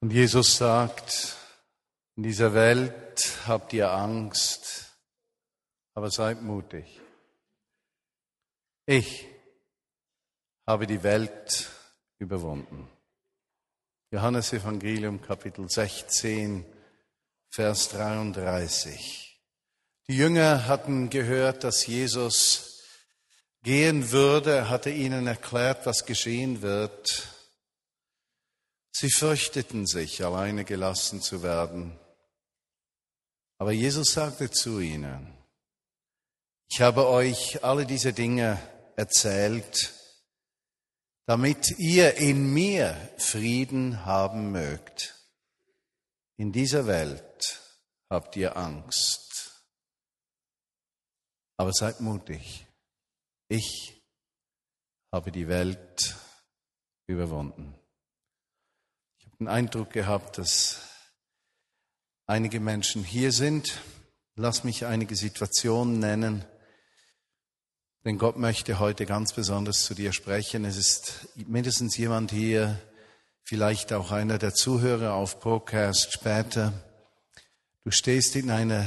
Und Jesus sagt, in dieser Welt habt ihr Angst, aber seid mutig. Ich habe die Welt überwunden. Johannes Evangelium Kapitel 16, Vers 33. Die Jünger hatten gehört, dass Jesus gehen würde. Hatte ihnen erklärt, was geschehen wird. Sie fürchteten sich, alleine gelassen zu werden. Aber Jesus sagte zu ihnen, ich habe euch alle diese Dinge erzählt, damit ihr in mir Frieden haben mögt. In dieser Welt habt ihr Angst. Aber seid mutig. Ich habe die Welt überwunden. Den Eindruck gehabt, dass einige Menschen hier sind. Lass mich einige Situationen nennen. Denn Gott möchte heute ganz besonders zu dir sprechen. Es ist mindestens jemand hier, vielleicht auch einer der Zuhörer auf Podcast später. Du stehst in einer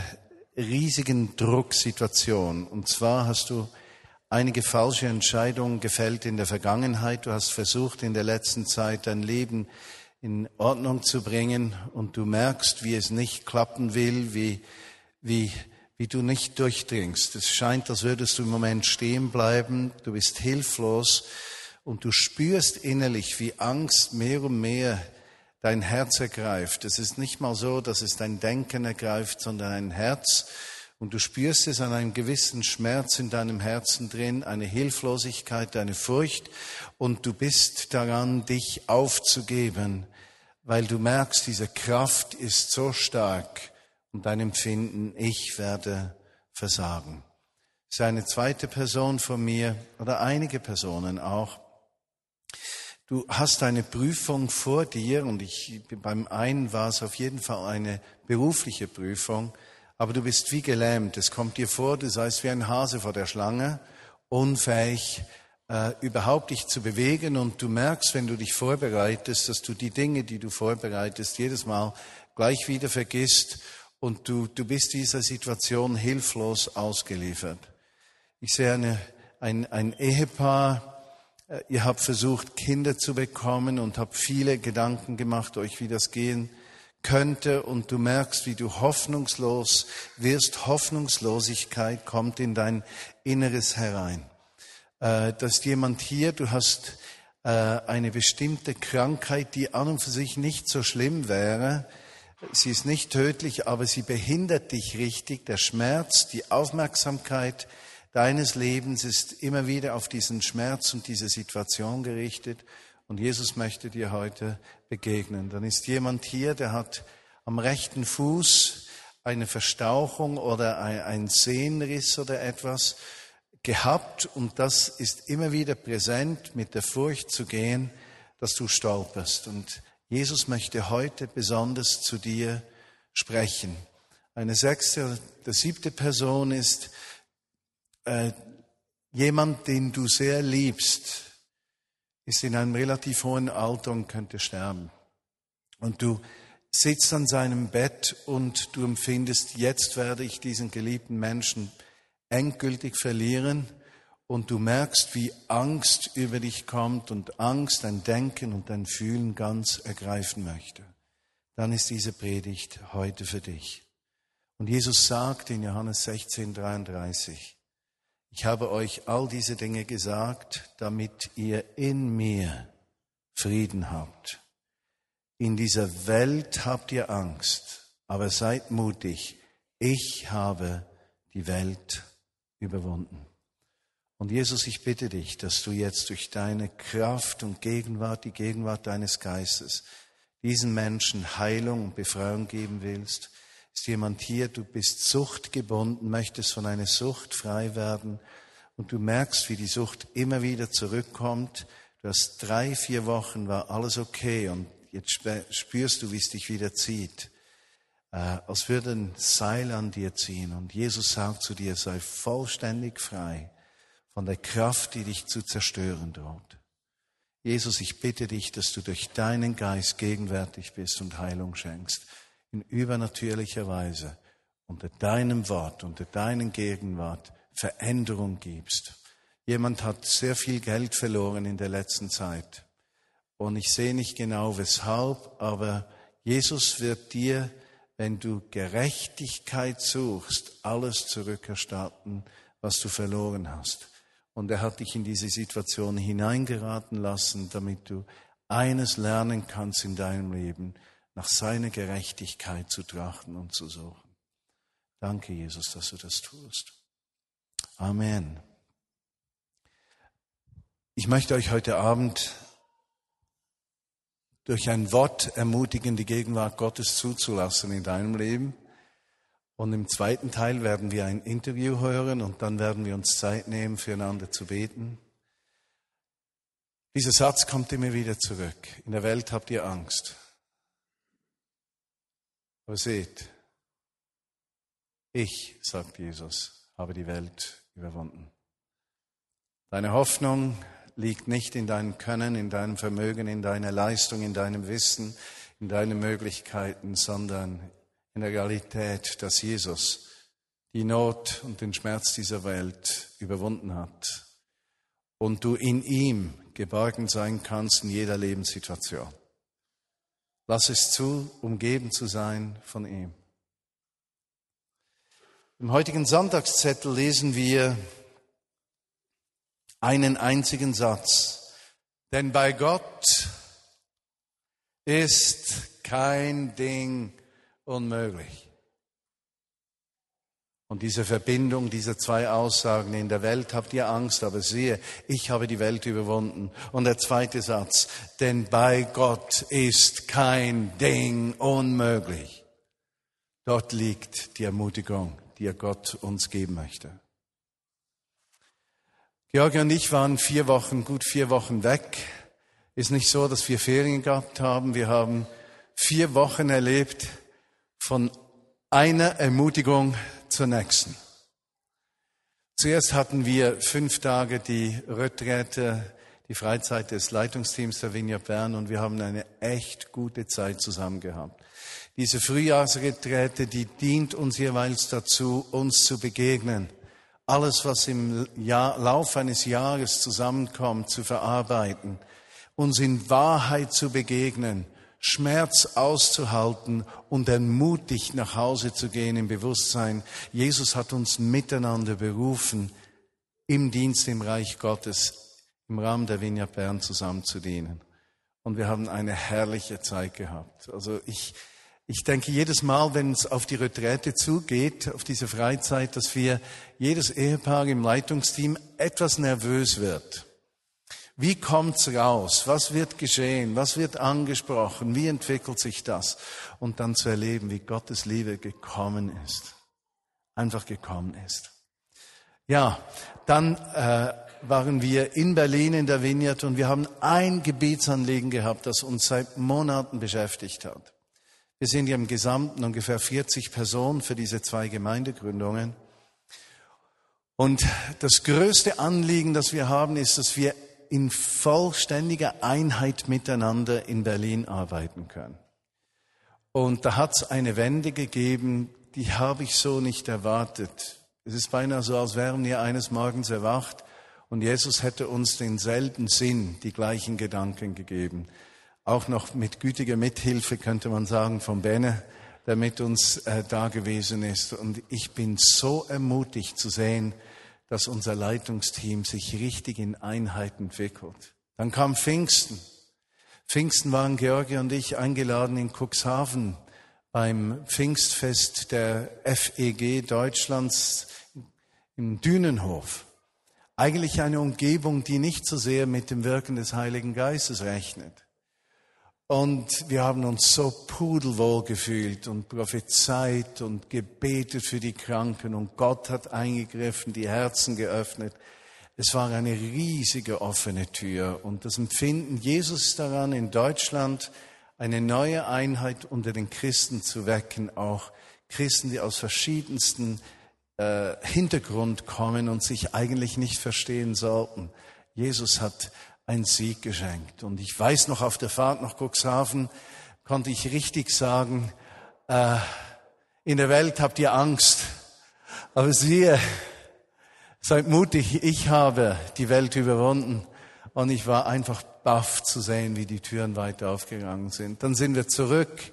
riesigen Drucksituation. Und zwar hast du einige falsche Entscheidungen gefällt in der Vergangenheit. Du hast versucht, in der letzten Zeit dein Leben in Ordnung zu bringen und du merkst, wie es nicht klappen will, wie, wie, wie du nicht durchdringst. Es scheint, als würdest du im Moment stehen bleiben, du bist hilflos und du spürst innerlich, wie Angst mehr und mehr dein Herz ergreift. Es ist nicht mal so, dass es dein Denken ergreift, sondern ein Herz. Und du spürst es an einem gewissen Schmerz in deinem Herzen drin, eine Hilflosigkeit, eine Furcht. Und du bist daran, dich aufzugeben weil du merkst, diese Kraft ist so stark und dein Empfinden, ich werde versagen. Das ist eine zweite Person von mir oder einige Personen auch. Du hast eine Prüfung vor dir und ich, beim einen war es auf jeden Fall eine berufliche Prüfung, aber du bist wie gelähmt. Es kommt dir vor, du seist wie ein Hase vor der Schlange, unfähig, äh, überhaupt dich zu bewegen und du merkst, wenn du dich vorbereitest, dass du die Dinge, die du vorbereitest, jedes Mal gleich wieder vergisst und du, du bist dieser Situation hilflos ausgeliefert. Ich sehe eine, ein, ein Ehepaar, äh, ihr habt versucht, Kinder zu bekommen und habt viele Gedanken gemacht, euch wie das gehen könnte und du merkst, wie du hoffnungslos wirst. Hoffnungslosigkeit kommt in dein Inneres herein. Äh, dass jemand hier, du hast äh, eine bestimmte Krankheit, die an und für sich nicht so schlimm wäre. Sie ist nicht tödlich, aber sie behindert dich richtig. Der Schmerz, die Aufmerksamkeit deines Lebens ist immer wieder auf diesen Schmerz und diese Situation gerichtet. Und Jesus möchte dir heute begegnen. Dann ist jemand hier, der hat am rechten Fuß eine Verstauchung oder ein Sehnenriss oder etwas gehabt und das ist immer wieder präsent, mit der Furcht zu gehen, dass du stolperst. Und Jesus möchte heute besonders zu dir sprechen. Eine sechste oder siebte Person ist äh, jemand, den du sehr liebst, ist in einem relativ hohen Alter und könnte sterben. Und du sitzt an seinem Bett und du empfindest, jetzt werde ich diesen geliebten Menschen endgültig verlieren und du merkst, wie Angst über dich kommt und Angst dein Denken und dein Fühlen ganz ergreifen möchte, dann ist diese Predigt heute für dich. Und Jesus sagt in Johannes 16, 33, ich habe euch all diese Dinge gesagt, damit ihr in mir Frieden habt. In dieser Welt habt ihr Angst, aber seid mutig. Ich habe die Welt überwunden. Und Jesus, ich bitte dich, dass du jetzt durch deine Kraft und Gegenwart, die Gegenwart deines Geistes, diesen Menschen Heilung und Befreiung geben willst. Ist jemand hier, du bist suchtgebunden, möchtest von einer Sucht frei werden und du merkst, wie die Sucht immer wieder zurückkommt. Du hast drei, vier Wochen, war alles okay und jetzt spürst du, wie es dich wieder zieht äh, als würde ein Seil an dir ziehen. Und Jesus sagt zu dir, sei vollständig frei von der Kraft, die dich zu zerstören droht. Jesus, ich bitte dich, dass du durch deinen Geist gegenwärtig bist und Heilung schenkst, in übernatürlicher Weise, unter deinem Wort, unter deinen Gegenwart Veränderung gibst. Jemand hat sehr viel Geld verloren in der letzten Zeit. Und ich sehe nicht genau weshalb, aber Jesus wird dir, wenn du Gerechtigkeit suchst, alles zurückerstatten, was du verloren hast. Und er hat dich in diese Situation hineingeraten lassen, damit du eines lernen kannst in deinem Leben, nach seiner Gerechtigkeit zu trachten und zu suchen. Danke, Jesus, dass du das tust. Amen. Ich möchte euch heute Abend durch ein Wort ermutigen, die Gegenwart Gottes zuzulassen in deinem Leben. Und im zweiten Teil werden wir ein Interview hören und dann werden wir uns Zeit nehmen, füreinander zu beten. Dieser Satz kommt immer wieder zurück. In der Welt habt ihr Angst. Aber seht, ich, sagt Jesus, habe die Welt überwunden. Deine Hoffnung liegt nicht in deinem Können, in deinem Vermögen, in deiner Leistung, in deinem Wissen, in deinen Möglichkeiten, sondern in der Realität, dass Jesus die Not und den Schmerz dieser Welt überwunden hat und du in ihm geborgen sein kannst in jeder Lebenssituation. Lass es zu, umgeben zu sein von ihm. Im heutigen Sonntagszettel lesen wir einen einzigen Satz. Denn bei Gott ist kein Ding unmöglich. Und diese Verbindung dieser zwei Aussagen, in der Welt habt ihr Angst, aber siehe, ich habe die Welt überwunden. Und der zweite Satz, denn bei Gott ist kein Ding unmöglich. Dort liegt die Ermutigung, die Gott uns geben möchte. Georgi und ich waren vier Wochen, gut vier Wochen weg. Ist nicht so, dass wir Ferien gehabt haben. Wir haben vier Wochen erlebt von einer Ermutigung zur nächsten. Zuerst hatten wir fünf Tage die Retrette, die Freizeit des Leitungsteams der Vinja Bern und wir haben eine echt gute Zeit zusammen gehabt. Diese Frühjahrsretrette, die dient uns jeweils dazu, uns zu begegnen alles, was im Jahr, Lauf eines Jahres zusammenkommt, zu verarbeiten, uns in Wahrheit zu begegnen, Schmerz auszuhalten und ermutigt nach Hause zu gehen im Bewusstsein, Jesus hat uns miteinander berufen, im Dienst im Reich Gottes, im Rahmen der Vinja Bern zusammen zu dienen. Und wir haben eine herrliche Zeit gehabt. Also ich, ich denke jedes Mal, wenn es auf die Retrette zugeht, auf diese Freizeit, dass wir jedes Ehepaar im Leitungsteam etwas nervös wird. Wie kommt's raus? Was wird geschehen? Was wird angesprochen? Wie entwickelt sich das? Und dann zu erleben, wie Gottes Liebe gekommen ist. Einfach gekommen ist. Ja, dann äh, waren wir in Berlin in der Vineyard und wir haben ein Gebetsanliegen gehabt, das uns seit Monaten beschäftigt hat. Wir sind ja im Gesamten ungefähr 40 Personen für diese zwei Gemeindegründungen. Und das größte Anliegen, das wir haben, ist, dass wir in vollständiger Einheit miteinander in Berlin arbeiten können. Und da hat es eine Wende gegeben, die habe ich so nicht erwartet. Es ist beinahe so, als wären wir eines Morgens erwacht und Jesus hätte uns denselben Sinn, die gleichen Gedanken gegeben auch noch mit gütiger Mithilfe, könnte man sagen, von Bene, der mit uns äh, da gewesen ist. Und ich bin so ermutigt zu sehen, dass unser Leitungsteam sich richtig in Einheit entwickelt. Dann kam Pfingsten. Pfingsten waren Georgi und ich eingeladen in Cuxhaven beim Pfingstfest der FEG Deutschlands im Dünenhof. Eigentlich eine Umgebung, die nicht so sehr mit dem Wirken des Heiligen Geistes rechnet. Und wir haben uns so pudelwohl gefühlt und prophezeit und gebetet für die Kranken und Gott hat eingegriffen, die Herzen geöffnet. Es war eine riesige offene Tür und das Empfinden Jesus daran, in Deutschland eine neue Einheit unter den Christen zu wecken, auch Christen, die aus verschiedensten äh, Hintergrund kommen und sich eigentlich nicht verstehen sollten. Jesus hat ein Sieg geschenkt. Und ich weiß noch, auf der Fahrt nach Cuxhaven konnte ich richtig sagen, äh, in der Welt habt ihr Angst, aber siehe, seid mutig, ich habe die Welt überwunden. Und ich war einfach baff zu sehen, wie die Türen weiter aufgegangen sind. Dann sind wir zurück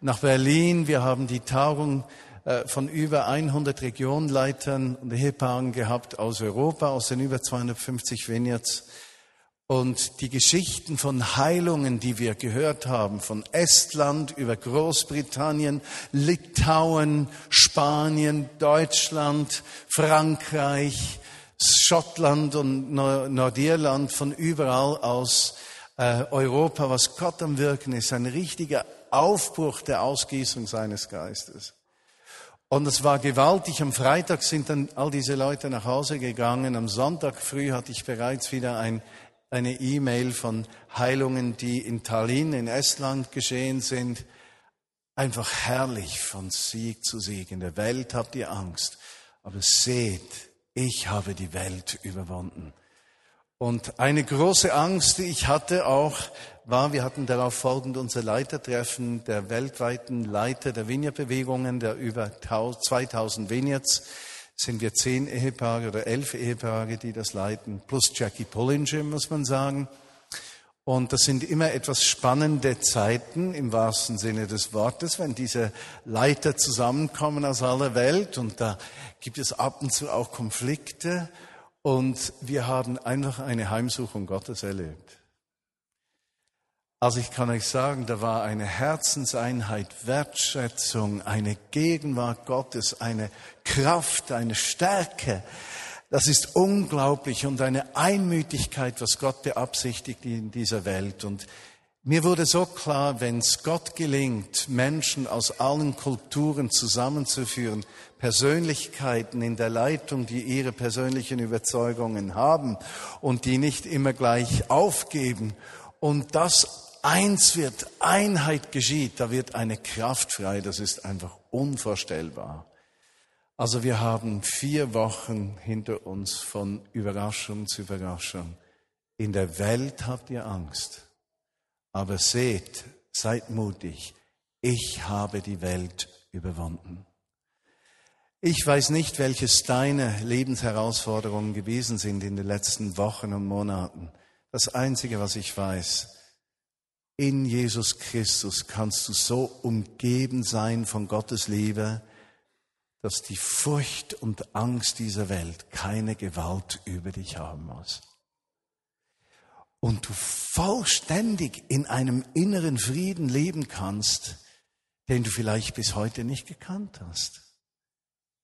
nach Berlin. Wir haben die Tagung äh, von über 100 Regionleitern und Ehepaaren gehabt aus Europa, aus den über 250 Vineyards. Und die Geschichten von Heilungen, die wir gehört haben, von Estland über Großbritannien, Litauen, Spanien, Deutschland, Frankreich, Schottland und Nordirland, von überall aus äh, Europa, was Gott am Wirken ist, ein richtiger Aufbruch der Ausgießung seines Geistes. Und es war gewaltig. Am Freitag sind dann all diese Leute nach Hause gegangen. Am Sonntag früh hatte ich bereits wieder ein, eine E-Mail von Heilungen, die in Tallinn in Estland geschehen sind. Einfach herrlich von Sieg zu Sieg. In der Welt habt ihr Angst. Aber seht, ich habe die Welt überwunden. Und eine große Angst, die ich hatte auch, war, wir hatten darauf folgend unser Leitertreffen der weltweiten Leiter der Vineyard-Bewegungen, der über 2000 Vineyards, sind wir zehn Ehepaare oder elf Ehepaare, die das leiten, plus Jackie Pullinger, muss man sagen. Und das sind immer etwas spannende Zeiten im wahrsten Sinne des Wortes, wenn diese Leiter zusammenkommen aus aller Welt und da gibt es ab und zu auch Konflikte und wir haben einfach eine Heimsuchung Gottes erlebt. Also ich kann euch sagen, da war eine Herzenseinheit, Wertschätzung, eine Gegenwart Gottes, eine Kraft, eine Stärke. Das ist unglaublich und eine Einmütigkeit, was Gott beabsichtigt in dieser Welt. Und mir wurde so klar, wenn es Gott gelingt, Menschen aus allen Kulturen zusammenzuführen, Persönlichkeiten in der Leitung, die ihre persönlichen Überzeugungen haben und die nicht immer gleich aufgeben und das eins wird, Einheit geschieht, da wird eine Kraft frei, das ist einfach unvorstellbar. Also wir haben vier Wochen hinter uns von Überraschung zu Überraschung. In der Welt habt ihr Angst. Aber seht, seid mutig, ich habe die Welt überwunden. Ich weiß nicht, welches deine Lebensherausforderungen gewesen sind in den letzten Wochen und Monaten. Das Einzige, was ich weiß, in Jesus Christus kannst du so umgeben sein von Gottes Liebe, dass die Furcht und Angst dieser Welt keine Gewalt über dich haben muss und du vollständig in einem inneren Frieden leben kannst, den du vielleicht bis heute nicht gekannt hast.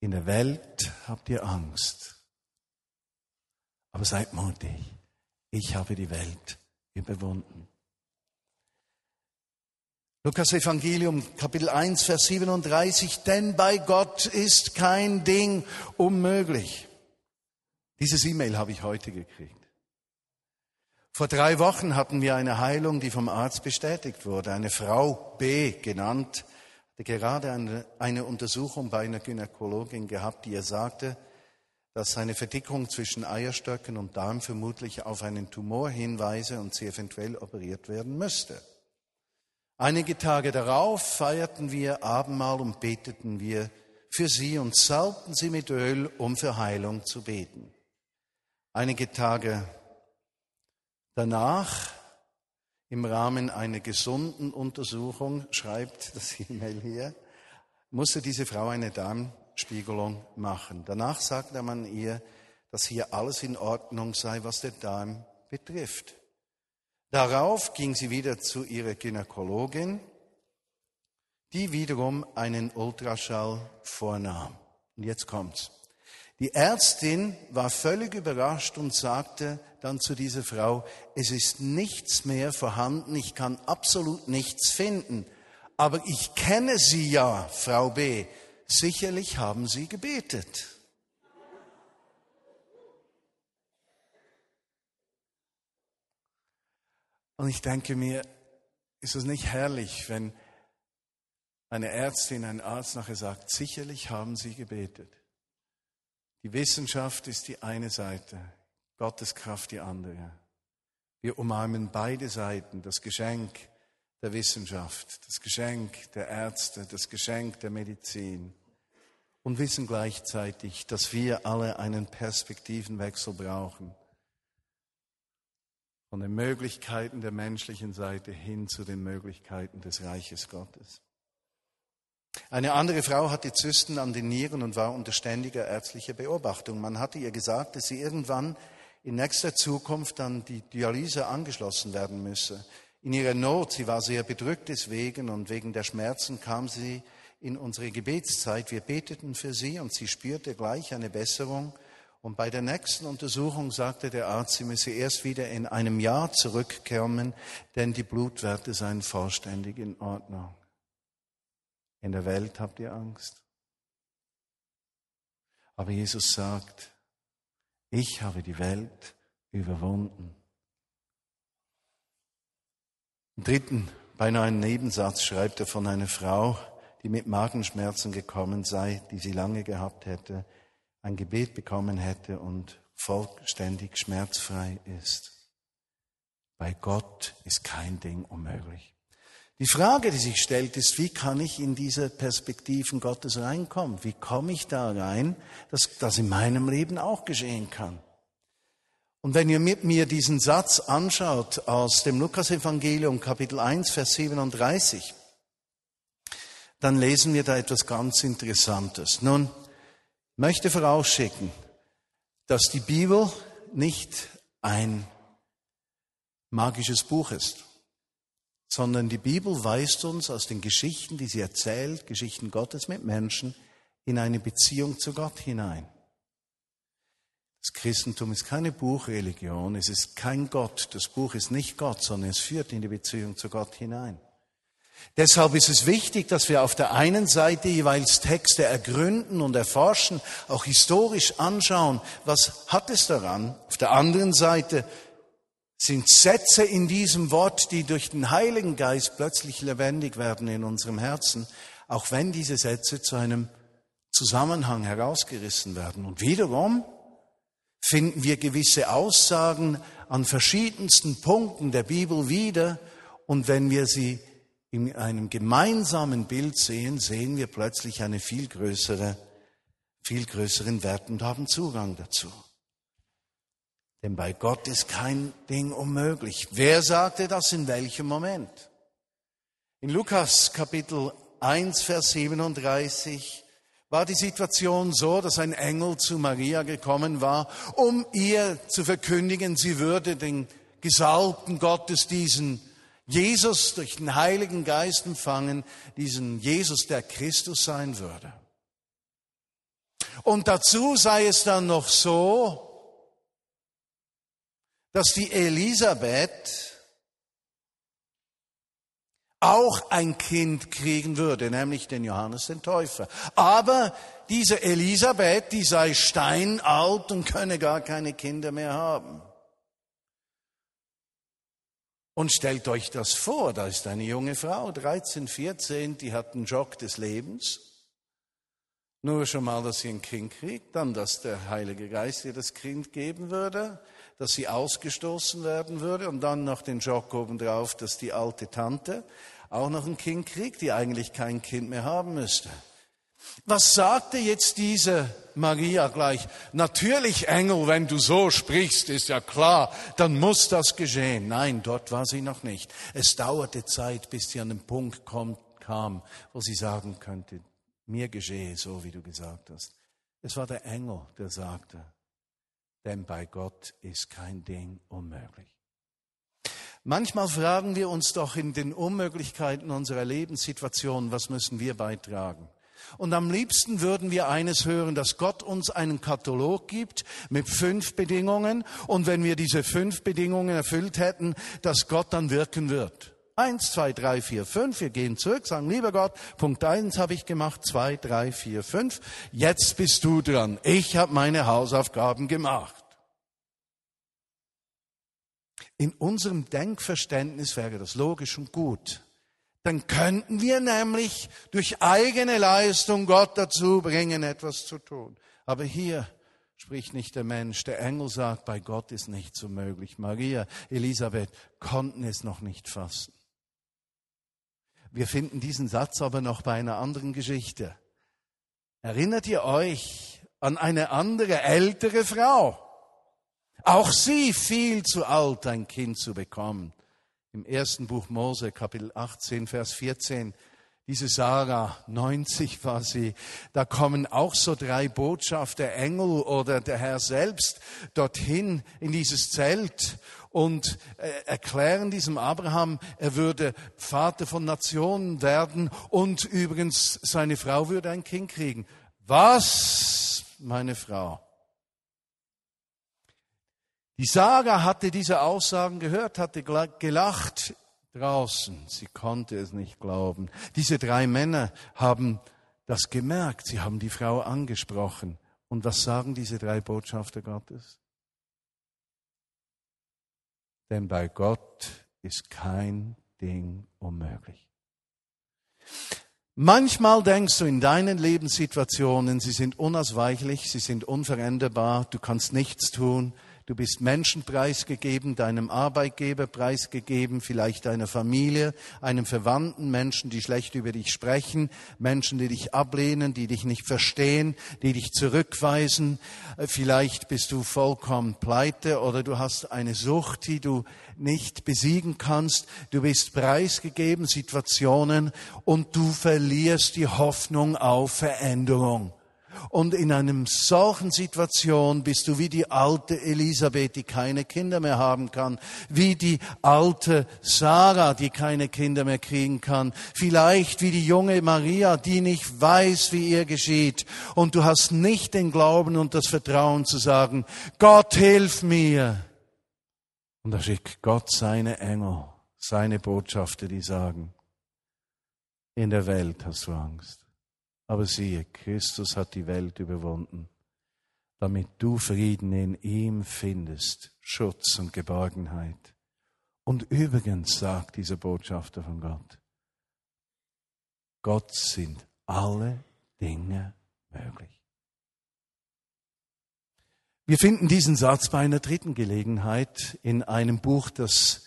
In der Welt habt ihr Angst. Aber seid mutig. Ich habe die Welt überwunden. Lukas Evangelium Kapitel 1 Vers 37, denn bei Gott ist kein Ding unmöglich. Dieses E-Mail habe ich heute gekriegt. Vor drei Wochen hatten wir eine Heilung, die vom Arzt bestätigt wurde. Eine Frau B genannt, hatte gerade eine, eine Untersuchung bei einer Gynäkologin gehabt, die ihr sagte, dass eine Verdickung zwischen Eierstöcken und Darm vermutlich auf einen Tumor hinweise und sie eventuell operiert werden müsste. Einige Tage darauf feierten wir Abendmahl und beteten wir für sie und salbten sie mit Öl, um für Heilung zu beten. Einige Tage Danach, im Rahmen einer gesunden Untersuchung, schreibt das E-Mail hier, musste diese Frau eine Darmspiegelung machen. Danach sagte man ihr, dass hier alles in Ordnung sei, was der Darm betrifft. Darauf ging sie wieder zu ihrer Gynäkologin, die wiederum einen Ultraschall vornahm. Und jetzt kommt's. Die Ärztin war völlig überrascht und sagte dann zu dieser Frau, es ist nichts mehr vorhanden, ich kann absolut nichts finden. Aber ich kenne Sie ja, Frau B. Sicherlich haben Sie gebetet. Und ich denke mir, ist es nicht herrlich, wenn eine Ärztin, ein Arzt nachher sagt, sicherlich haben Sie gebetet. Die Wissenschaft ist die eine Seite, Gottes Kraft die andere. Wir umarmen beide Seiten, das Geschenk der Wissenschaft, das Geschenk der Ärzte, das Geschenk der Medizin und wissen gleichzeitig, dass wir alle einen Perspektivenwechsel brauchen. Von den Möglichkeiten der menschlichen Seite hin zu den Möglichkeiten des Reiches Gottes. Eine andere Frau hatte Zysten an den Nieren und war unter ständiger ärztlicher Beobachtung. Man hatte ihr gesagt, dass sie irgendwann in nächster Zukunft an die Dialyse angeschlossen werden müsse. In ihrer Not, sie war sehr bedrückt deswegen und wegen der Schmerzen kam sie in unsere Gebetszeit. Wir beteten für sie und sie spürte gleich eine Besserung. Und bei der nächsten Untersuchung sagte der Arzt, sie müsse erst wieder in einem Jahr zurückkommen, denn die Blutwerte seien vollständig in Ordnung. In der Welt habt ihr Angst. Aber Jesus sagt, ich habe die Welt überwunden. Im dritten, beinahe einen Nebensatz schreibt er von einer Frau, die mit Magenschmerzen gekommen sei, die sie lange gehabt hätte, ein Gebet bekommen hätte und vollständig schmerzfrei ist. Bei Gott ist kein Ding unmöglich. Die Frage, die sich stellt, ist, wie kann ich in diese Perspektiven Gottes reinkommen? Wie komme ich da rein, dass das in meinem Leben auch geschehen kann? Und wenn ihr mit mir diesen Satz anschaut aus dem Lukasevangelium Kapitel 1, Vers 37, dann lesen wir da etwas ganz Interessantes. Nun, möchte vorausschicken, dass die Bibel nicht ein magisches Buch ist, sondern die Bibel weist uns aus den Geschichten, die sie erzählt, Geschichten Gottes mit Menschen, in eine Beziehung zu Gott hinein. Das Christentum ist keine Buchreligion, es ist kein Gott. Das Buch ist nicht Gott, sondern es führt in die Beziehung zu Gott hinein. Deshalb ist es wichtig, dass wir auf der einen Seite jeweils Texte ergründen und erforschen, auch historisch anschauen, was hat es daran. Auf der anderen Seite sind Sätze in diesem Wort, die durch den Heiligen Geist plötzlich lebendig werden in unserem Herzen, auch wenn diese Sätze zu einem Zusammenhang herausgerissen werden. Und wiederum finden wir gewisse Aussagen an verschiedensten Punkten der Bibel wieder. Und wenn wir sie in einem gemeinsamen Bild sehen, sehen wir plötzlich eine viel größere, viel größeren Wert und haben Zugang dazu. Denn bei Gott ist kein Ding unmöglich. Wer sagte das in welchem Moment? In Lukas Kapitel 1, Vers 37 war die Situation so, dass ein Engel zu Maria gekommen war, um ihr zu verkündigen, sie würde den Gesalbten Gottes, diesen Jesus durch den Heiligen Geist empfangen, diesen Jesus, der Christus sein würde. Und dazu sei es dann noch so, dass die Elisabeth auch ein Kind kriegen würde, nämlich den Johannes den Täufer. Aber diese Elisabeth, die sei steinalt und könne gar keine Kinder mehr haben. Und stellt euch das vor, da ist eine junge Frau, 13, 14, die hat einen Jock des Lebens. Nur schon mal, dass sie ein Kind kriegt, dann, dass der Heilige Geist ihr das Kind geben würde, dass sie ausgestoßen werden würde und dann noch den Jock obendrauf, dass die alte Tante auch noch ein Kind kriegt, die eigentlich kein Kind mehr haben müsste. Was sagte jetzt diese Maria gleich? Natürlich, Engel, wenn du so sprichst, ist ja klar, dann muss das geschehen. Nein, dort war sie noch nicht. Es dauerte Zeit, bis sie an den Punkt kommt, kam, wo sie sagen könnte, mir geschehe so, wie du gesagt hast. Es war der Engel, der sagte, denn bei Gott ist kein Ding unmöglich. Manchmal fragen wir uns doch in den Unmöglichkeiten unserer Lebenssituation, was müssen wir beitragen? Und am liebsten würden wir eines hören, dass Gott uns einen Katalog gibt mit fünf Bedingungen und wenn wir diese fünf Bedingungen erfüllt hätten, dass Gott dann wirken wird. Eins, zwei, drei, vier, fünf. Wir gehen zurück, sagen, lieber Gott, Punkt eins habe ich gemacht, zwei, drei, vier, fünf. Jetzt bist du dran. Ich habe meine Hausaufgaben gemacht. In unserem Denkverständnis wäre das logisch und gut. Dann könnten wir nämlich durch eigene Leistung Gott dazu bringen, etwas zu tun. Aber hier spricht nicht der Mensch. Der Engel sagt, bei Gott ist nichts so möglich. Maria, Elisabeth konnten es noch nicht fassen. Wir finden diesen Satz aber noch bei einer anderen Geschichte. Erinnert ihr euch an eine andere ältere Frau? Auch sie fiel zu alt, ein Kind zu bekommen. Im ersten Buch Mose, Kapitel 18, Vers 14, diese Sarah, 90 war sie, da kommen auch so drei Botschafter, Engel oder der Herr selbst dorthin in dieses Zelt und äh, erklären diesem Abraham, er würde Vater von Nationen werden und übrigens seine Frau würde ein Kind kriegen. Was, meine Frau? Die Sarah hatte diese Aussagen gehört, hatte gelacht draußen. Sie konnte es nicht glauben. Diese drei Männer haben das gemerkt. Sie haben die Frau angesprochen. Und was sagen diese drei Botschafter Gottes? Denn bei Gott ist kein Ding unmöglich. Manchmal denkst du in deinen Lebenssituationen, sie sind unausweichlich, sie sind unveränderbar, du kannst nichts tun, Du bist Menschen preisgegeben, deinem Arbeitgeber preisgegeben, vielleicht deiner Familie, einem Verwandten, Menschen, die schlecht über dich sprechen, Menschen, die dich ablehnen, die dich nicht verstehen, die dich zurückweisen. Äh, vielleicht bist du vollkommen pleite oder du hast eine Sucht, die du nicht besiegen kannst. Du bist preisgegeben, Situationen und du verlierst die Hoffnung auf Veränderung. Und in einem solchen Situation bist du wie die alte Elisabeth, die keine Kinder mehr haben kann, wie die alte Sarah, die keine Kinder mehr kriegen kann, vielleicht wie die junge Maria, die nicht weiß, wie ihr geschieht. Und du hast nicht den Glauben und das Vertrauen zu sagen, Gott hilf mir. Und da schickt Gott seine Engel, seine Botschafter, die sagen, in der Welt hast du Angst. Aber siehe, Christus hat die Welt überwunden, damit du Frieden in ihm findest, Schutz und Geborgenheit. Und übrigens sagt dieser Botschafter von Gott, Gott sind alle Dinge möglich. Wir finden diesen Satz bei einer dritten Gelegenheit in einem Buch, das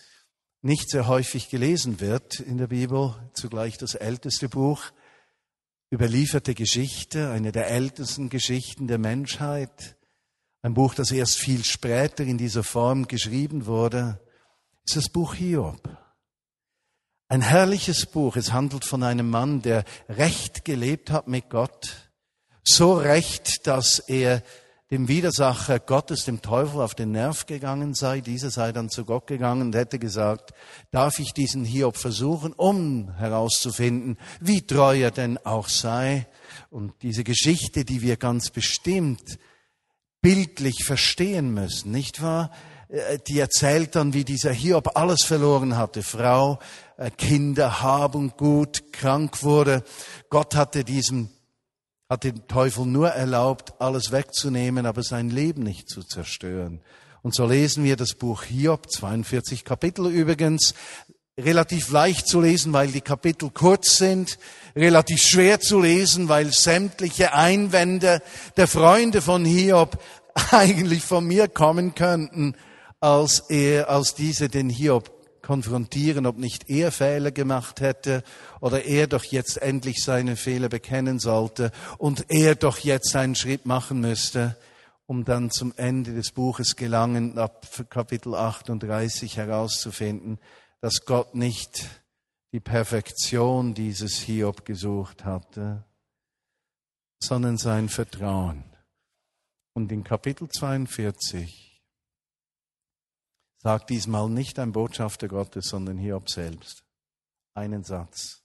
nicht sehr häufig gelesen wird in der Bibel, zugleich das älteste Buch, überlieferte Geschichte, eine der ältesten Geschichten der Menschheit, ein Buch, das erst viel später in dieser Form geschrieben wurde, ist das Buch Hiob. Ein herrliches Buch. Es handelt von einem Mann, der recht gelebt hat mit Gott. So recht, dass er dem Widersacher Gottes, dem Teufel, auf den Nerv gegangen sei. Dieser sei dann zu Gott gegangen und hätte gesagt, darf ich diesen Hiob versuchen, um herauszufinden, wie treu er denn auch sei. Und diese Geschichte, die wir ganz bestimmt bildlich verstehen müssen, nicht wahr? Äh, die erzählt dann, wie dieser Hiob alles verloren hatte. Frau, äh, Kinder, Hab und Gut, krank wurde. Gott hatte diesem hat dem Teufel nur erlaubt, alles wegzunehmen, aber sein Leben nicht zu zerstören. Und so lesen wir das Buch Hiob, 42 Kapitel übrigens, relativ leicht zu lesen, weil die Kapitel kurz sind, relativ schwer zu lesen, weil sämtliche Einwände der Freunde von Hiob eigentlich von mir kommen könnten, als er, als diese den Hiob konfrontieren, ob nicht er Fehler gemacht hätte oder er doch jetzt endlich seine Fehler bekennen sollte und er doch jetzt einen Schritt machen müsste, um dann zum Ende des Buches gelangen, ab Kapitel 38 herauszufinden, dass Gott nicht die Perfektion dieses Hiob gesucht hatte, sondern sein Vertrauen. Und in Kapitel 42 sagt diesmal nicht ein Botschafter Gottes, sondern Hiob selbst. Einen Satz.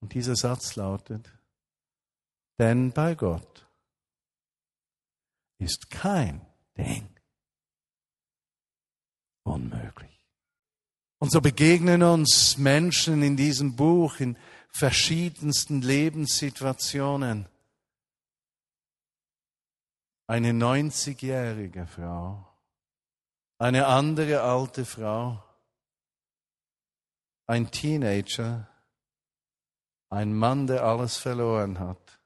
Und dieser Satz lautet, denn bei Gott ist kein Ding unmöglich. Und so begegnen uns Menschen in diesem Buch in verschiedensten Lebenssituationen. Eine 90-jährige Frau, eine andere alte Frau, ein Teenager, ein Mann, der alles verloren hat.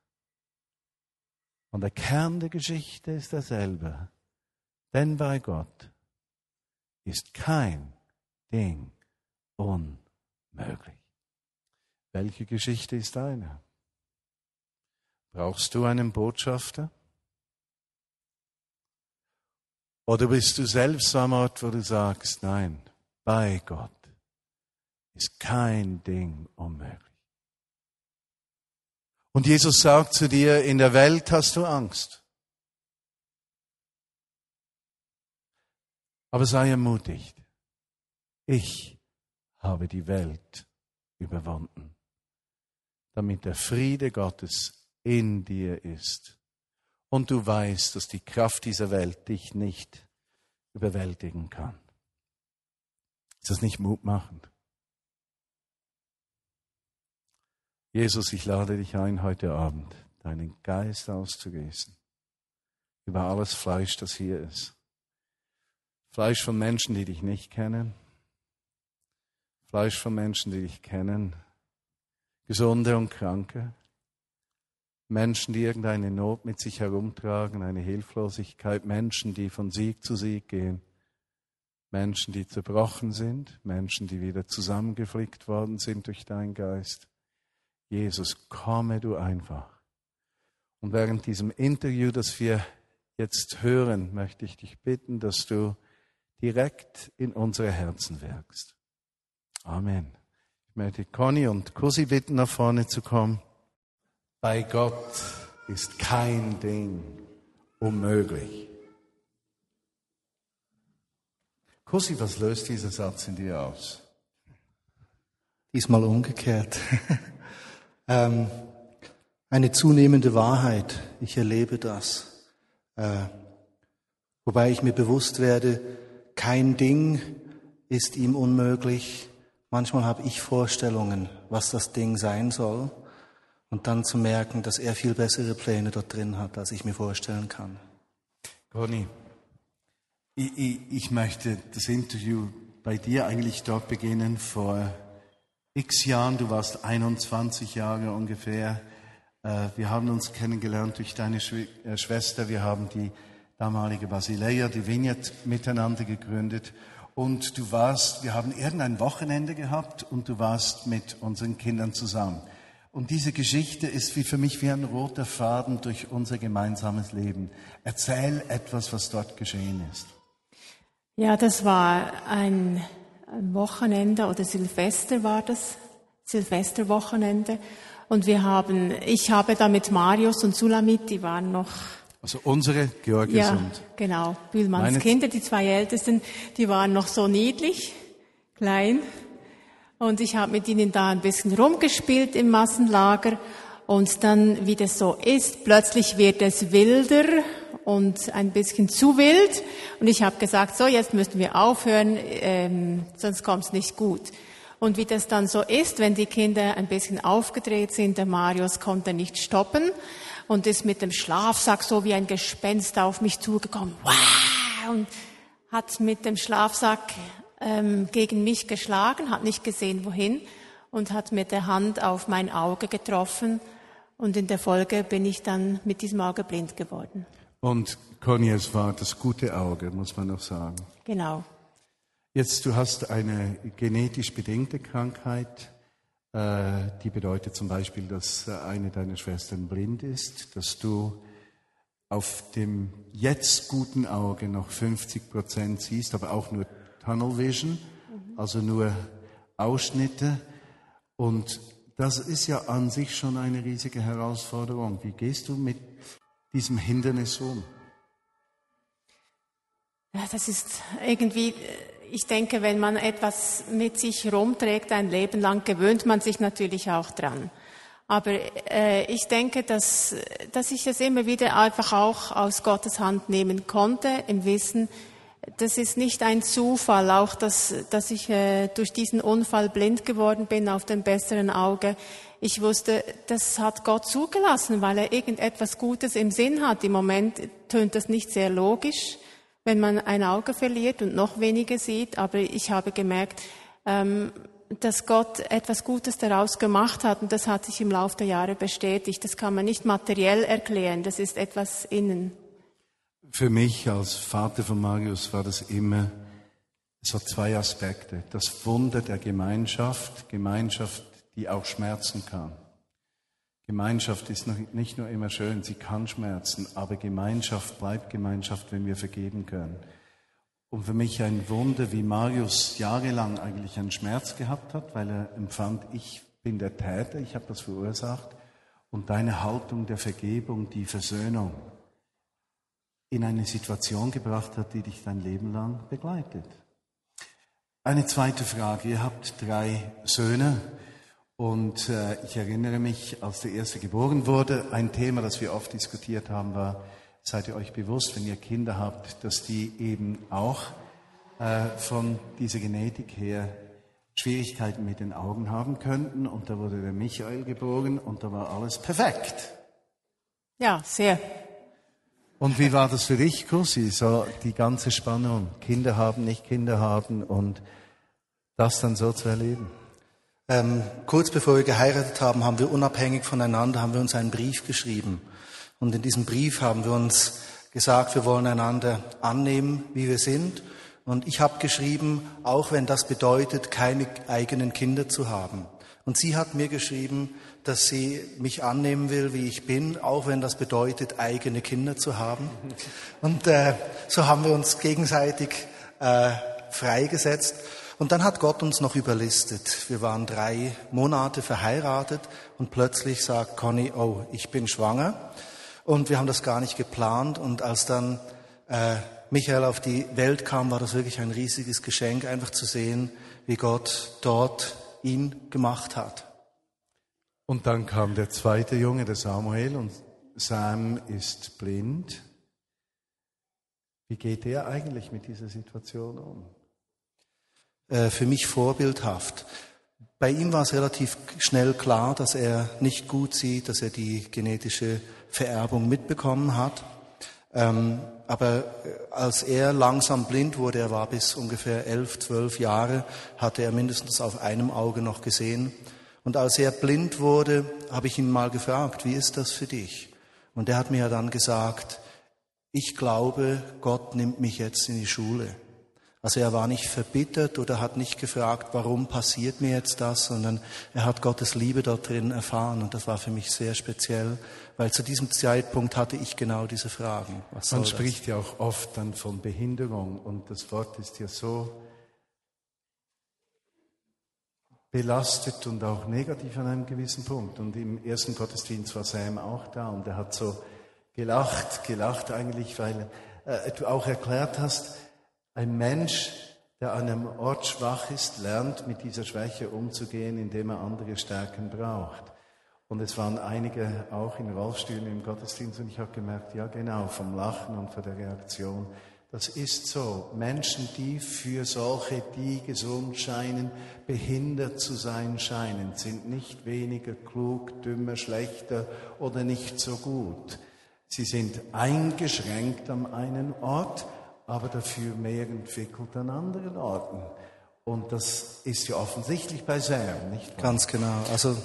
Und der Kern der Geschichte ist derselbe. Denn bei Gott ist kein Ding unmöglich. Welche Geschichte ist deine? Brauchst du einen Botschafter? Oder bist du selbst am Ort, wo du sagst, nein, bei Gott ist kein Ding unmöglich. Und Jesus sagt zu dir, in der Welt hast du Angst. Aber sei ermutigt. Ich habe die Welt überwunden, damit der Friede Gottes in dir ist. Und du weißt, dass die Kraft dieser Welt dich nicht überwältigen kann. Ist das nicht mutmachend? Jesus, ich lade dich ein, heute Abend deinen Geist auszugießen über alles Fleisch, das hier ist. Fleisch von Menschen, die dich nicht kennen. Fleisch von Menschen, die dich kennen. Gesunde und Kranke. Menschen, die irgendeine Not mit sich herumtragen, eine Hilflosigkeit. Menschen, die von Sieg zu Sieg gehen. Menschen, die zerbrochen sind. Menschen, die wieder zusammengeflickt worden sind durch deinen Geist. Jesus, komme du einfach. Und während diesem Interview, das wir jetzt hören, möchte ich dich bitten, dass du direkt in unsere Herzen wirkst. Amen. Ich möchte Conny und Cosi bitten, nach vorne zu kommen. Bei Gott ist kein Ding unmöglich. Cosi, was löst dieser Satz in dir aus? Diesmal umgekehrt. ähm, eine zunehmende Wahrheit. Ich erlebe das. Äh, wobei ich mir bewusst werde, kein Ding ist ihm unmöglich. Manchmal habe ich Vorstellungen, was das Ding sein soll. Und dann zu merken, dass er viel bessere Pläne dort drin hat, als ich mir vorstellen kann. Conny, ich, ich, ich möchte das Interview bei dir eigentlich dort beginnen vor x Jahren, du warst 21 Jahre ungefähr. Äh, wir haben uns kennengelernt durch deine äh, Schwester. Wir haben die damalige Basileia, die Vignette, miteinander gegründet. Und du warst, wir haben irgendein Wochenende gehabt und du warst mit unseren Kindern zusammen. Und diese Geschichte ist wie für mich wie ein roter Faden durch unser gemeinsames Leben. Erzähl etwas, was dort geschehen ist. Ja, das war ein ein Wochenende oder Silvester war das, Silvesterwochenende. Und wir haben, ich habe da mit Marius und Sulamit, die waren noch. Also unsere Georgis ja, und. Genau, Bühlmanns Kinder, die zwei Ältesten, die waren noch so niedlich, klein. Und ich habe mit ihnen da ein bisschen rumgespielt im Massenlager. Und dann, wie das so ist, plötzlich wird es wilder und ein bisschen zu wild. Und ich habe gesagt, so, jetzt müssen wir aufhören, ähm, sonst kommt es nicht gut. Und wie das dann so ist, wenn die Kinder ein bisschen aufgedreht sind, der Marius konnte nicht stoppen und ist mit dem Schlafsack so wie ein Gespenst auf mich zugekommen. Wow! Und hat mit dem Schlafsack ähm, gegen mich geschlagen, hat nicht gesehen, wohin und hat mit der Hand auf mein Auge getroffen. Und in der Folge bin ich dann mit diesem Auge blind geworden. Und Conny, war das gute Auge, muss man noch sagen. Genau. Jetzt, du hast eine genetisch bedingte Krankheit, äh, die bedeutet zum Beispiel, dass eine deiner Schwestern blind ist, dass du auf dem jetzt guten Auge noch 50 Prozent siehst, aber auch nur Tunnel Vision, also nur Ausschnitte. Und das ist ja an sich schon eine riesige Herausforderung. Wie gehst du mit diesem Hindernis um? Ja, das ist irgendwie, ich denke, wenn man etwas mit sich rumträgt ein Leben lang, gewöhnt man sich natürlich auch dran. Aber äh, ich denke, dass, dass ich es immer wieder einfach auch aus Gottes Hand nehmen konnte, im Wissen, das ist nicht ein Zufall, auch dass, dass ich äh, durch diesen Unfall blind geworden bin auf dem besseren Auge. Ich wusste, das hat Gott zugelassen, weil er irgendetwas Gutes im Sinn hat. Im Moment tönt das nicht sehr logisch, wenn man ein Auge verliert und noch weniger sieht, aber ich habe gemerkt, ähm, dass Gott etwas Gutes daraus gemacht hat und das hat sich im Laufe der Jahre bestätigt. Das kann man nicht materiell erklären, das ist etwas innen. Für mich als Vater von Marius war das immer so zwei Aspekte. Das Wunder der Gemeinschaft, Gemeinschaft, die auch schmerzen kann. Gemeinschaft ist nicht nur immer schön, sie kann schmerzen, aber Gemeinschaft bleibt Gemeinschaft, wenn wir vergeben können. Und für mich ein Wunder, wie Marius jahrelang eigentlich einen Schmerz gehabt hat, weil er empfand, ich bin der Täter, ich habe das verursacht. Und deine Haltung der Vergebung, die Versöhnung, in eine Situation gebracht hat, die dich dein Leben lang begleitet. Eine zweite Frage. Ihr habt drei Söhne und äh, ich erinnere mich, als der erste geboren wurde, ein Thema, das wir oft diskutiert haben, war, seid ihr euch bewusst, wenn ihr Kinder habt, dass die eben auch äh, von dieser Genetik her Schwierigkeiten mit den Augen haben könnten. Und da wurde der Michael geboren und da war alles perfekt. Ja, sehr. Und wie war das für dich, Kursi? So die ganze Spannung, Kinder haben, nicht Kinder haben und das dann so zu erleben? Ähm, kurz bevor wir geheiratet haben, haben wir unabhängig voneinander, haben wir uns einen Brief geschrieben. Und in diesem Brief haben wir uns gesagt, wir wollen einander annehmen, wie wir sind. Und ich habe geschrieben, auch wenn das bedeutet, keine eigenen Kinder zu haben. Und sie hat mir geschrieben, dass sie mich annehmen will, wie ich bin, auch wenn das bedeutet, eigene Kinder zu haben. Und äh, so haben wir uns gegenseitig äh, freigesetzt. Und dann hat Gott uns noch überlistet. Wir waren drei Monate verheiratet und plötzlich sagt Conny, oh, ich bin schwanger. Und wir haben das gar nicht geplant. Und als dann äh, Michael auf die Welt kam, war das wirklich ein riesiges Geschenk, einfach zu sehen, wie Gott dort ihn gemacht hat. Und dann kam der zweite Junge, der Samuel, und Sam ist blind. Wie geht er eigentlich mit dieser Situation um? Äh, für mich vorbildhaft. Bei ihm war es relativ schnell klar, dass er nicht gut sieht, dass er die genetische Vererbung mitbekommen hat. Ähm, aber äh, als er langsam blind wurde, er war bis ungefähr elf, zwölf Jahre, hatte er mindestens auf einem Auge noch gesehen. Und als er blind wurde, habe ich ihn mal gefragt, wie ist das für dich? Und er hat mir dann gesagt, ich glaube, Gott nimmt mich jetzt in die Schule. Also er war nicht verbittert oder hat nicht gefragt, warum passiert mir jetzt das, sondern er hat Gottes Liebe dort drin erfahren und das war für mich sehr speziell, weil zu diesem Zeitpunkt hatte ich genau diese Fragen. Man spricht das? ja auch oft dann von Behinderung und das Wort ist ja so belastet und auch negativ an einem gewissen Punkt. Und im ersten Gottesdienst war Sam auch da und er hat so gelacht, gelacht eigentlich, weil äh, du auch erklärt hast, ein Mensch, der an einem Ort schwach ist, lernt mit dieser Schwäche umzugehen, indem er andere Stärken braucht. Und es waren einige auch in Rollstühlen im Gottesdienst und ich habe gemerkt, ja genau, vom Lachen und von der Reaktion. Das ist so. Menschen, die für solche, die gesund scheinen, behindert zu sein scheinen, sind nicht weniger klug, dümmer, schlechter oder nicht so gut. Sie sind eingeschränkt am einen Ort, aber dafür mehr entwickelt an anderen Orten. Und das ist ja offensichtlich bei Sam, nicht wahr? Ganz genau. Also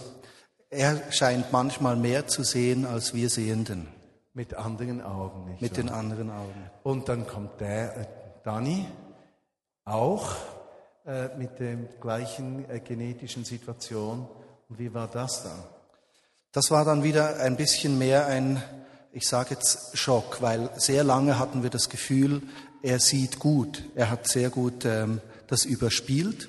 er scheint manchmal mehr zu sehen als wir Sehenden. Mit anderen Augen, nicht Mit wahr? den anderen Augen. Und dann kommt der äh, Dani auch äh, mit der gleichen äh, genetischen Situation. Und wie war das dann? Das war dann wieder ein bisschen mehr ein, ich sage jetzt Schock, weil sehr lange hatten wir das Gefühl, er sieht gut, er hat sehr gut ähm, das überspielt.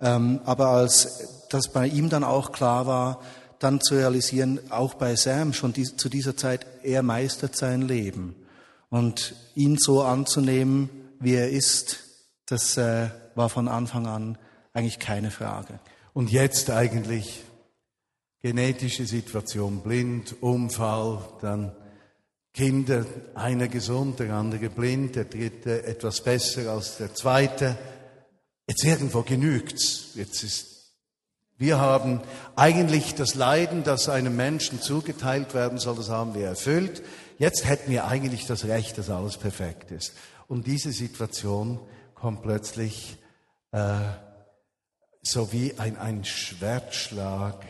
Ähm, aber als das bei ihm dann auch klar war, dann zu realisieren, auch bei Sam schon die, zu dieser Zeit, er meistert sein Leben. Und ihn so anzunehmen, wie er ist, das äh, war von Anfang an eigentlich keine Frage. Und jetzt eigentlich genetische Situation, blind, Unfall, dann Kinder, einer gesund, der andere blind, der dritte etwas besser als der zweite. Jetzt irgendwo genügt's. Jetzt ist, wir haben eigentlich das Leiden, das einem Menschen zugeteilt werden soll, das haben wir erfüllt. Jetzt hätten wir eigentlich das Recht, dass alles perfekt ist. Und diese Situation kommt plötzlich äh, so wie ein, ein Schwertschlag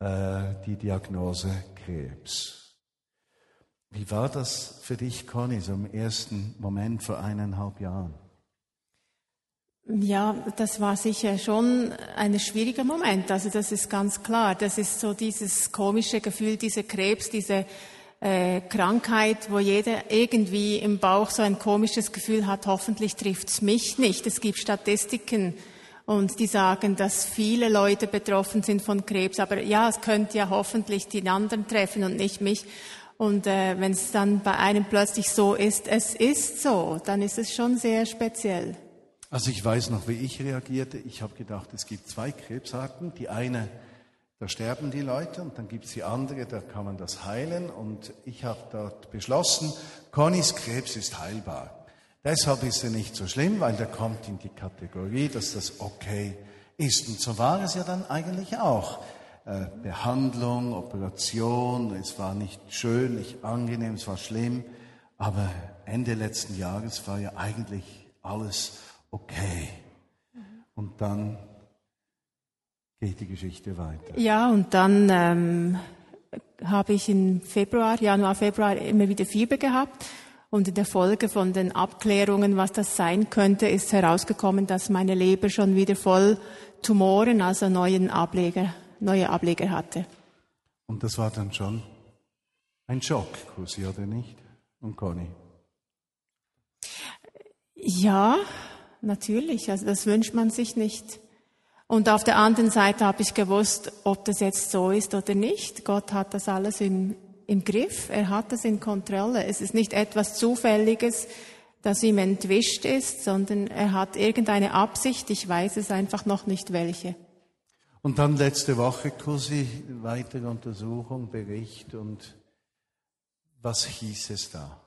äh, die Diagnose Krebs. Wie war das für dich, Conny, so im ersten Moment vor eineinhalb Jahren? Ja, das war sicher schon ein schwieriger Moment. Also das ist ganz klar. Das ist so dieses komische Gefühl, dieser Krebs, diese äh, Krankheit, wo jeder irgendwie im Bauch so ein komisches Gefühl hat, hoffentlich trifft's mich nicht. Es gibt Statistiken und die sagen, dass viele Leute betroffen sind von Krebs. Aber ja, es könnte ja hoffentlich die anderen treffen und nicht mich. Und äh, wenn es dann bei einem plötzlich so ist, es ist so, dann ist es schon sehr speziell. Also ich weiß noch, wie ich reagierte. Ich habe gedacht, es gibt zwei Krebsarten. Die eine, da sterben die Leute und dann gibt es die andere, da kann man das heilen. Und ich habe dort beschlossen, Connys Krebs ist heilbar. Deshalb ist er nicht so schlimm, weil der kommt in die Kategorie, dass das okay ist. Und so war es ja dann eigentlich auch. Äh, Behandlung, Operation, es war nicht schön, nicht angenehm, es war schlimm. Aber Ende letzten Jahres war ja eigentlich alles okay. Und dann geht die Geschichte weiter. Ja, und dann ähm, habe ich im Februar, Januar, Februar immer wieder Fieber gehabt. Und in der Folge von den Abklärungen, was das sein könnte, ist herausgekommen, dass meine Leber schon wieder voll Tumoren, also neuen Ableger, neue Ableger hatte. Und das war dann schon ein Schock, Kusi, oder nicht? Und Conny? Ja, natürlich. Also das wünscht man sich nicht. Und auf der anderen Seite habe ich gewusst, ob das jetzt so ist oder nicht. Gott hat das alles im, im Griff. Er hat das in Kontrolle. Es ist nicht etwas Zufälliges, das ihm entwischt ist, sondern er hat irgendeine Absicht. Ich weiß es einfach noch nicht welche. Und dann letzte Woche, Kursi, weitere Untersuchung, Bericht und was hieß es da?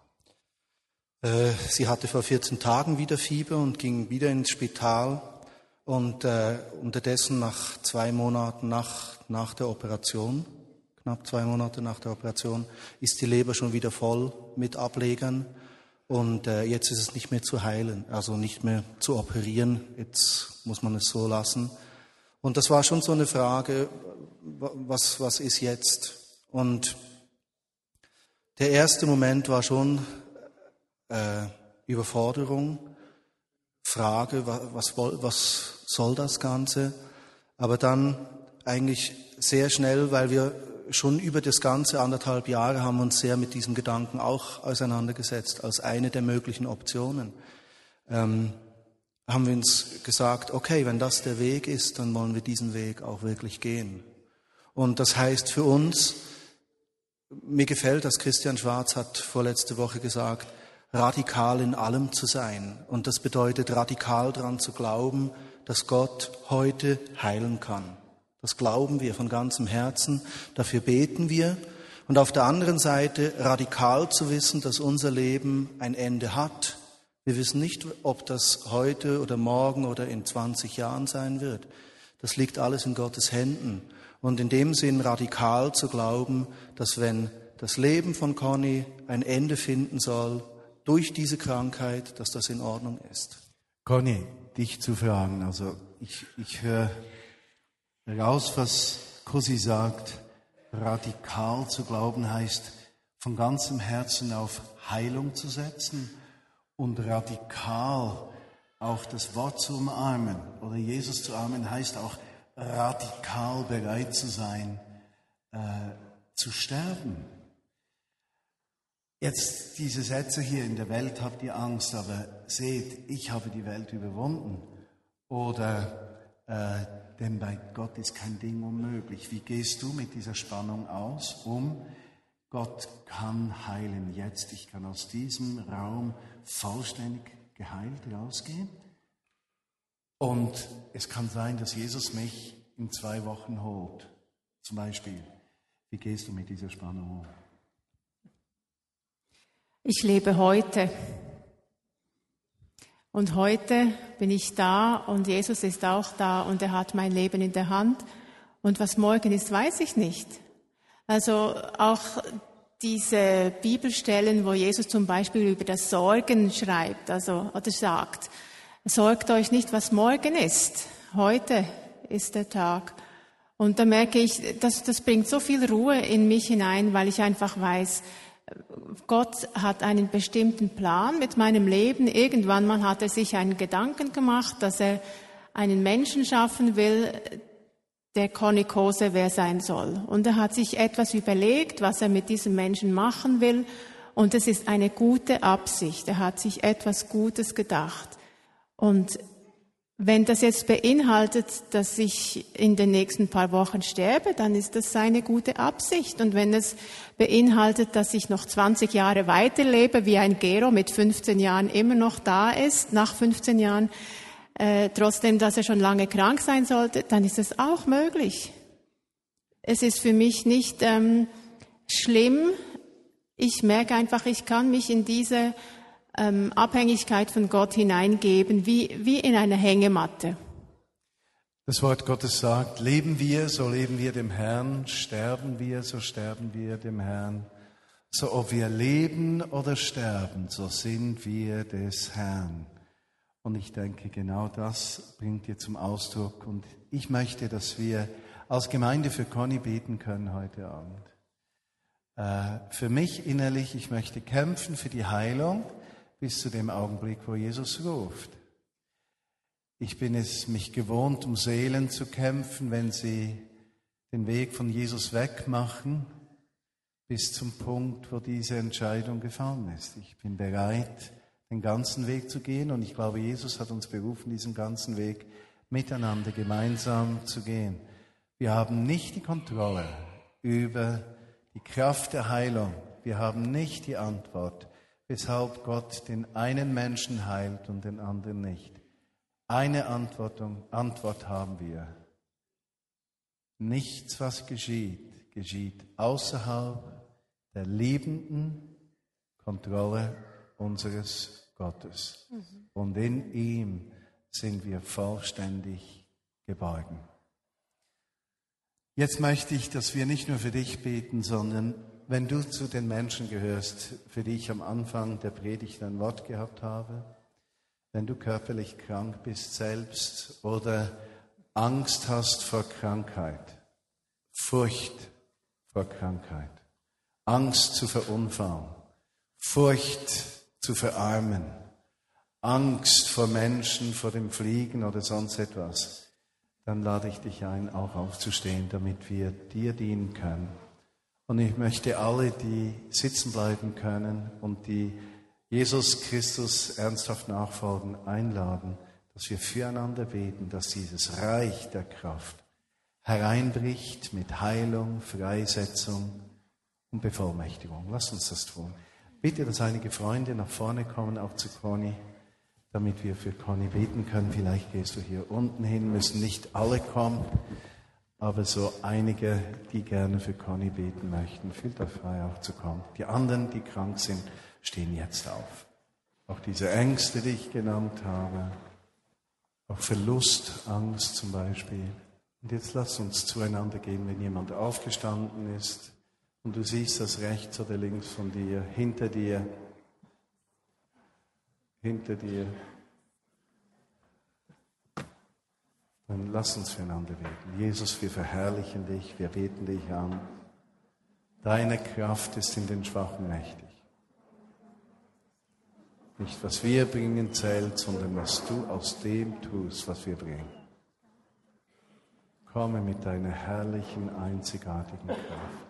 Äh, sie hatte vor 14 Tagen wieder Fieber und ging wieder ins Spital. Und äh, unterdessen nach zwei Monaten nach, nach der Operation, knapp zwei Monate nach der Operation, ist die Leber schon wieder voll mit Ablegern. Und äh, jetzt ist es nicht mehr zu heilen, also nicht mehr zu operieren. Jetzt muss man es so lassen. Und das war schon so eine Frage, was, was ist jetzt? Und der erste Moment war schon, äh, Überforderung, Frage, was, was soll das Ganze? Aber dann eigentlich sehr schnell, weil wir schon über das ganze anderthalb Jahre haben uns sehr mit diesem Gedanken auch auseinandergesetzt, als eine der möglichen Optionen. Ähm, haben wir uns gesagt, okay, wenn das der Weg ist, dann wollen wir diesen Weg auch wirklich gehen. Und das heißt für uns, mir gefällt, dass Christian Schwarz hat vorletzte Woche gesagt, radikal in allem zu sein. Und das bedeutet radikal daran zu glauben, dass Gott heute heilen kann. Das glauben wir von ganzem Herzen, dafür beten wir. Und auf der anderen Seite radikal zu wissen, dass unser Leben ein Ende hat. Wir wissen nicht, ob das heute oder morgen oder in 20 Jahren sein wird. Das liegt alles in Gottes Händen. Und in dem Sinn radikal zu glauben, dass wenn das Leben von Conny ein Ende finden soll, durch diese Krankheit, dass das in Ordnung ist. Conny, dich zu fragen, also ich, ich höre raus, was Cosi sagt, radikal zu glauben heißt, von ganzem Herzen auf Heilung zu setzen und radikal auch das Wort zu umarmen oder Jesus zu umarmen heißt auch radikal bereit zu sein, äh, zu sterben. Jetzt diese Sätze hier, in der Welt habt ihr Angst, aber seht, ich habe die Welt überwunden. Oder, äh, denn bei Gott ist kein Ding unmöglich. Wie gehst du mit dieser Spannung aus, um Gott kann heilen jetzt. Ich kann aus diesem Raum vollständig geheilt rausgehen. Und es kann sein, dass Jesus mich in zwei Wochen holt. Zum Beispiel. Wie gehst du mit dieser Spannung um? Ich lebe heute. Und heute bin ich da und Jesus ist auch da und er hat mein Leben in der Hand. Und was morgen ist, weiß ich nicht. Also auch diese Bibelstellen, wo Jesus zum Beispiel über das Sorgen schreibt, also oder sagt, sorgt euch nicht, was morgen ist. heute ist der Tag. Und da merke ich, das, das bringt so viel Ruhe in mich hinein, weil ich einfach weiß, Gott hat einen bestimmten Plan mit meinem Leben. Irgendwann mal hat er sich einen Gedanken gemacht, dass er einen Menschen schaffen will, der Conny Kose wer sein soll. Und er hat sich etwas überlegt, was er mit diesem Menschen machen will. Und es ist eine gute Absicht. Er hat sich etwas Gutes gedacht. Und wenn das jetzt beinhaltet, dass ich in den nächsten paar Wochen sterbe, dann ist das seine gute Absicht. Und wenn es beinhaltet, dass ich noch 20 Jahre weiterlebe, wie ein Gero mit 15 Jahren immer noch da ist, nach 15 Jahren, äh, trotzdem, dass er schon lange krank sein sollte, dann ist es auch möglich. Es ist für mich nicht ähm, schlimm. Ich merke einfach, ich kann mich in diese ähm, Abhängigkeit von Gott hineingeben, wie, wie in eine Hängematte. Das Wort Gottes sagt, leben wir, so leben wir dem Herrn, sterben wir, so sterben wir dem Herrn. So ob wir leben oder sterben, so sind wir des Herrn. Und ich denke, genau das bringt dir zum Ausdruck. Und ich möchte, dass wir als Gemeinde für Conny beten können heute Abend. Äh, für mich innerlich, ich möchte kämpfen für die Heilung bis zu dem Augenblick, wo Jesus ruft. Ich bin es mich gewohnt, um Seelen zu kämpfen, wenn sie den Weg von Jesus wegmachen, bis zum Punkt, wo diese Entscheidung gefallen ist. Ich bin bereit, den ganzen Weg zu gehen und ich glaube, Jesus hat uns berufen, diesen ganzen Weg miteinander gemeinsam zu gehen. Wir haben nicht die Kontrolle über die Kraft der Heilung. Wir haben nicht die Antwort weshalb Gott den einen Menschen heilt und den anderen nicht. Eine Antwort, haben wir. Nichts, was geschieht, geschieht außerhalb der liebenden Kontrolle unseres Gottes. Mhm. Und in ihm sind wir vollständig geborgen. Jetzt möchte ich, dass wir nicht nur für dich beten, sondern wenn du zu den Menschen gehörst, für die ich am Anfang der Predigt ein Wort gehabt habe, wenn du körperlich krank bist selbst oder Angst hast vor Krankheit, Furcht vor Krankheit, Angst zu verunfallen, Furcht zu verarmen, Angst vor Menschen, vor dem Fliegen oder sonst etwas, dann lade ich dich ein, auch aufzustehen, damit wir dir dienen können. Und ich möchte alle, die sitzen bleiben können und die Jesus Christus ernsthaft nachfolgen, einladen, dass wir füreinander beten, dass dieses Reich der Kraft hereinbricht mit Heilung, Freisetzung und Bevollmächtigung. Lass uns das tun. Bitte, dass einige Freunde nach vorne kommen, auch zu Conny, damit wir für Conny beten können. Vielleicht gehst du hier unten hin, müssen nicht alle kommen aber so einige, die gerne für Conny beten möchten, fühlt euch frei auch zu kommen. Die anderen, die krank sind, stehen jetzt auf. Auch diese Ängste, die ich genannt habe, auch Verlust, Angst zum Beispiel. Und jetzt lass uns zueinander gehen, wenn jemand aufgestanden ist und du siehst das rechts oder links von dir, hinter dir, hinter dir, Dann lass uns füreinander beten. Jesus, wir verherrlichen dich, wir beten dich an. Deine Kraft ist in den Schwachen mächtig. Nicht was wir bringen zählt, sondern was du aus dem tust, was wir bringen. Komme mit deiner herrlichen, einzigartigen Kraft.